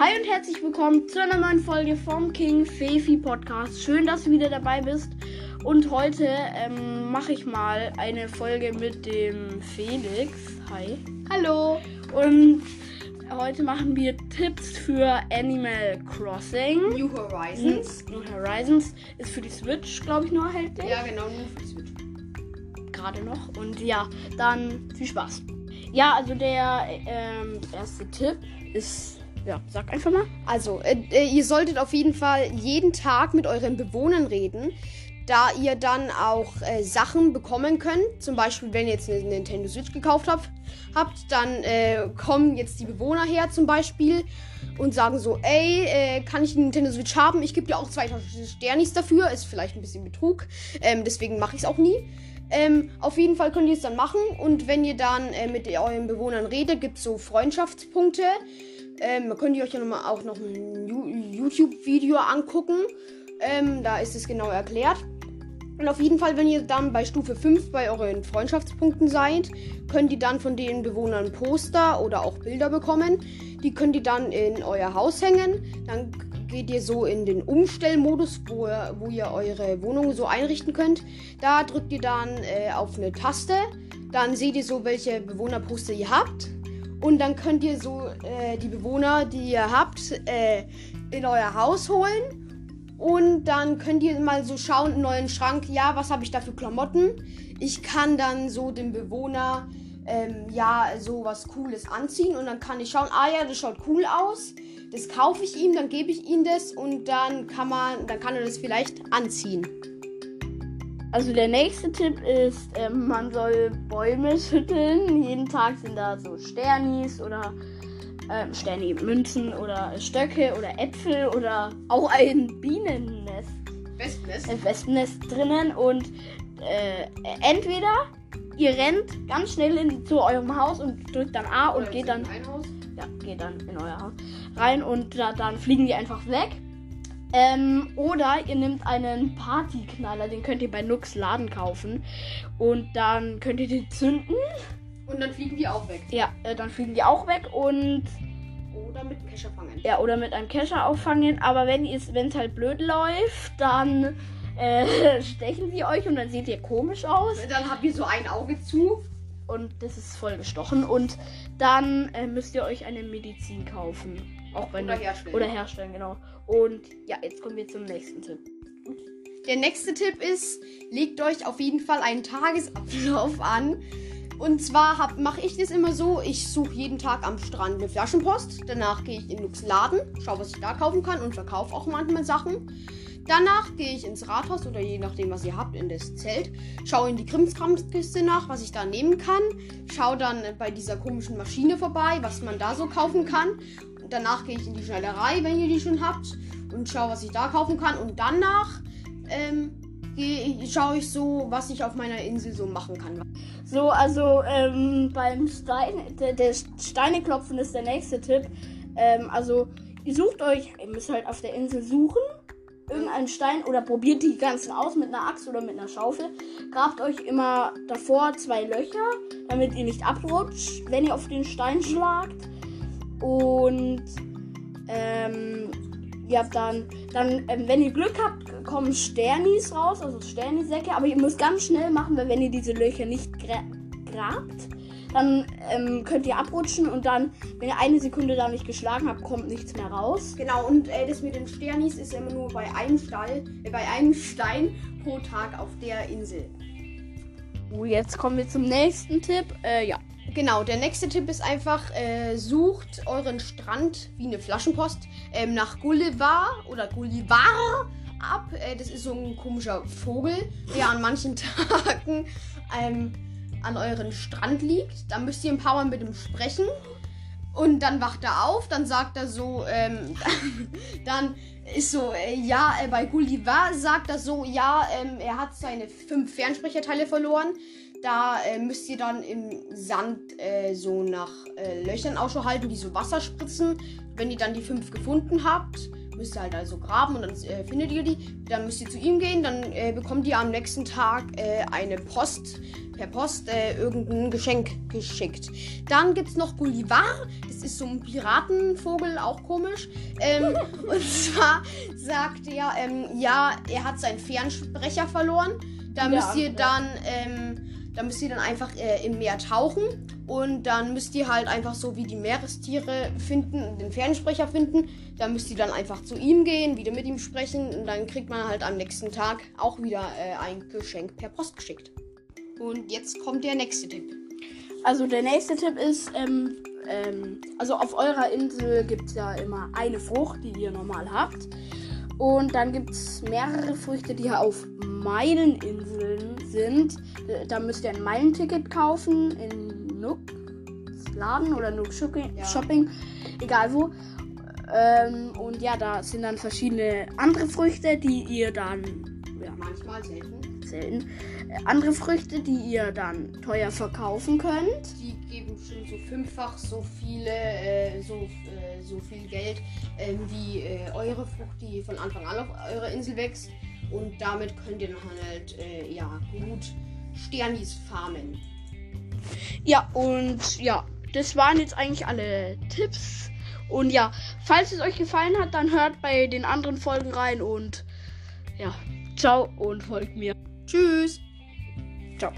Hi und herzlich willkommen zu einer neuen Folge vom King Fefi Podcast. Schön, dass du wieder dabei bist. Und heute ähm, mache ich mal eine Folge mit dem Felix. Hi. Hallo. Und heute machen wir Tipps für Animal Crossing. New Horizons. New Horizons ist für die Switch, glaube ich, nur erhältlich. Ja, genau, nur für die Switch. Gerade noch. Und ja, dann viel Spaß. Ja, also der ähm, erste Tipp ist ja, sag einfach mal. Also, äh, äh, ihr solltet auf jeden Fall jeden Tag mit euren Bewohnern reden, da ihr dann auch äh, Sachen bekommen könnt. Zum Beispiel, wenn ihr jetzt eine Nintendo Switch gekauft habt, habt dann äh, kommen jetzt die Bewohner her zum Beispiel und sagen so, ey, äh, kann ich eine Nintendo Switch haben? Ich gebe dir auch 2000 Sternis dafür. Ist vielleicht ein bisschen Betrug, ähm, deswegen mache ich es auch nie. Ähm, auf jeden Fall könnt ihr es dann machen und wenn ihr dann äh, mit euren Bewohnern redet, gibt es so Freundschaftspunkte. Ähm, könnt ihr euch ja noch mal auch noch ein YouTube-Video angucken. Ähm, da ist es genau erklärt. Und auf jeden Fall, wenn ihr dann bei Stufe 5 bei euren Freundschaftspunkten seid, könnt ihr dann von den Bewohnern Poster oder auch Bilder bekommen. Die könnt ihr dann in euer Haus hängen. Dann geht ihr so in den Umstellmodus, wo, wo ihr eure Wohnung so einrichten könnt. Da drückt ihr dann äh, auf eine Taste. Dann seht ihr so, welche Bewohnerposter ihr habt. Und dann könnt ihr so äh, die Bewohner, die ihr habt, äh, in euer Haus holen. Und dann könnt ihr mal so schauen in euren Schrank, ja, was habe ich da für Klamotten. Ich kann dann so dem Bewohner ähm, ja so was Cooles anziehen und dann kann ich schauen, ah ja, das schaut cool aus. Das kaufe ich ihm, dann gebe ich ihm das und dann kann man, dann kann er das vielleicht anziehen. Also der nächste Tipp ist, ähm, man soll Bäume schütteln. Jeden Tag sind da so Sternis oder ähm, Sterni, Münzen oder Stöcke oder Äpfel oder auch ein Bienennest. Wespennest. Ein Wespennest drinnen und äh, entweder ihr rennt ganz schnell in, zu eurem Haus und drückt dann A und Oder geht dann ja, geht dann in euer Haus rein und da, dann fliegen die einfach weg. Ähm, oder ihr nehmt einen Partyknaller, den könnt ihr bei Nux Laden kaufen. Und dann könnt ihr den zünden. Und dann fliegen die auch weg. Ja, äh, dann fliegen die auch weg und. Oder mit Kescher fangen. Ja, oder mit einem Kescher auffangen. Aber wenn es halt blöd läuft, dann äh, stechen sie euch und dann seht ihr komisch aus. Dann habt ihr so ein Auge zu. Und das ist voll gestochen. Und dann äh, müsst ihr euch eine Medizin kaufen. Auch wenn Oder ihr- herstellen. Oder herstellen, genau. Und ja, jetzt kommen wir zum nächsten Tipp. Der nächste Tipp ist, legt euch auf jeden Fall einen Tagesablauf an. Und zwar mache ich das immer so, ich suche jeden Tag am Strand eine Flaschenpost. Danach gehe ich in Lux Laden, schaue, was ich da kaufen kann und verkaufe auch manchmal Sachen. Danach gehe ich ins Rathaus oder je nachdem, was ihr habt, in das Zelt. Schaue in die Krimskramskiste nach, was ich da nehmen kann. Schaue dann bei dieser komischen Maschine vorbei, was man da so kaufen kann. Danach gehe ich in die Schneiderei, wenn ihr die schon habt. Und schaue, was ich da kaufen kann. Und danach ähm, schaue ich so, was ich auf meiner Insel so machen kann. So, also ähm, beim Stein, der, der Steineklopfen ist der nächste Tipp. Ähm, also ihr sucht euch, ihr müsst halt auf der Insel suchen, irgendeinen Stein oder probiert die ganzen aus mit einer Axt oder mit einer Schaufel. Grabt euch immer davor zwei Löcher, damit ihr nicht abrutscht, wenn ihr auf den Stein schlagt. Und ähm, ihr habt dann, dann ähm, wenn ihr Glück habt, kommen Sternis raus, also Sternisäcke, aber ihr müsst ganz schnell machen, weil wenn ihr diese Löcher nicht gra grabt, dann ähm, könnt ihr abrutschen und dann, wenn ihr eine Sekunde da nicht geschlagen habt, kommt nichts mehr raus. Genau, und äh, das mit den Sternis ist immer nur bei einem Stall, äh, bei einem Stein pro Tag auf der Insel. Oh, jetzt kommen wir zum nächsten Tipp. Äh, ja. Genau, der nächste Tipp ist einfach, äh, sucht euren Strand wie eine Flaschenpost ähm, nach Gulliver oder Gullivar ab. Äh, das ist so ein komischer Vogel, der an manchen Tagen ähm, an euren Strand liegt. Da müsst ihr ein paar Mal mit ihm sprechen. Und dann wacht er auf, dann sagt er so, ähm, dann ist so, äh, ja, äh, bei Gulliver sagt er so, ja, ähm, er hat seine fünf Fernsprecherteile verloren. Da äh, müsst ihr dann im Sand äh, so nach äh, Löchern Ausschau halten, die so Wasser spritzen. Wenn ihr dann die fünf gefunden habt, müsst ihr halt also graben und dann äh, findet ihr die. Dann müsst ihr zu ihm gehen, dann äh, bekommt ihr am nächsten Tag äh, eine Post, per Post äh, irgendein Geschenk geschickt. Dann gibt es noch Gullivar, das ist so ein Piratenvogel, auch komisch. Ähm, und zwar sagt er, ähm, ja, er hat seinen Fernsprecher verloren. Da Ja, müsst ihr ja. dann, ähm, da müsst ihr dann einfach äh, im Meer tauchen und dann müsst ihr halt einfach so wie die Meerestiere finden den Fernsprecher finden. Da müsst ihr dann einfach zu ihm gehen, wieder mit ihm sprechen und dann kriegt man halt am nächsten Tag auch wieder äh, ein Geschenk per Post geschickt. Und jetzt kommt der nächste Tipp. Also der nächste Tipp ist, ähm, ähm, also auf eurer Insel gibt es ja immer eine Frucht, die ihr normal habt. Und dann gibt es mehrere Früchte, die auf Meileninseln sind. Äh, Da müsst ihr ein Meilenticket kaufen in Nooks Laden oder Nook Shopping, Ja. Shopping egal wo. Ähm, und ja, da sind dann verschiedene andere Früchte, die ihr dann Manchmal selten. selten äh, andere Früchte, die ihr dann teuer verkaufen könnt. Die geben schon so fünffach so viele, äh, so, äh, so viel Geld ähm, wie äh, eure Frucht, die von Anfang an auf eurer Insel wächst. Und damit könnt ihr dann halt äh, ja gut Sternis farmen. Ja, und ja, das waren jetzt eigentlich alle Tipps. Und ja, falls es euch gefallen hat, dann hört bei den anderen Folgen rein und ja, ciao und folgt mir. Tschüss! Ciao.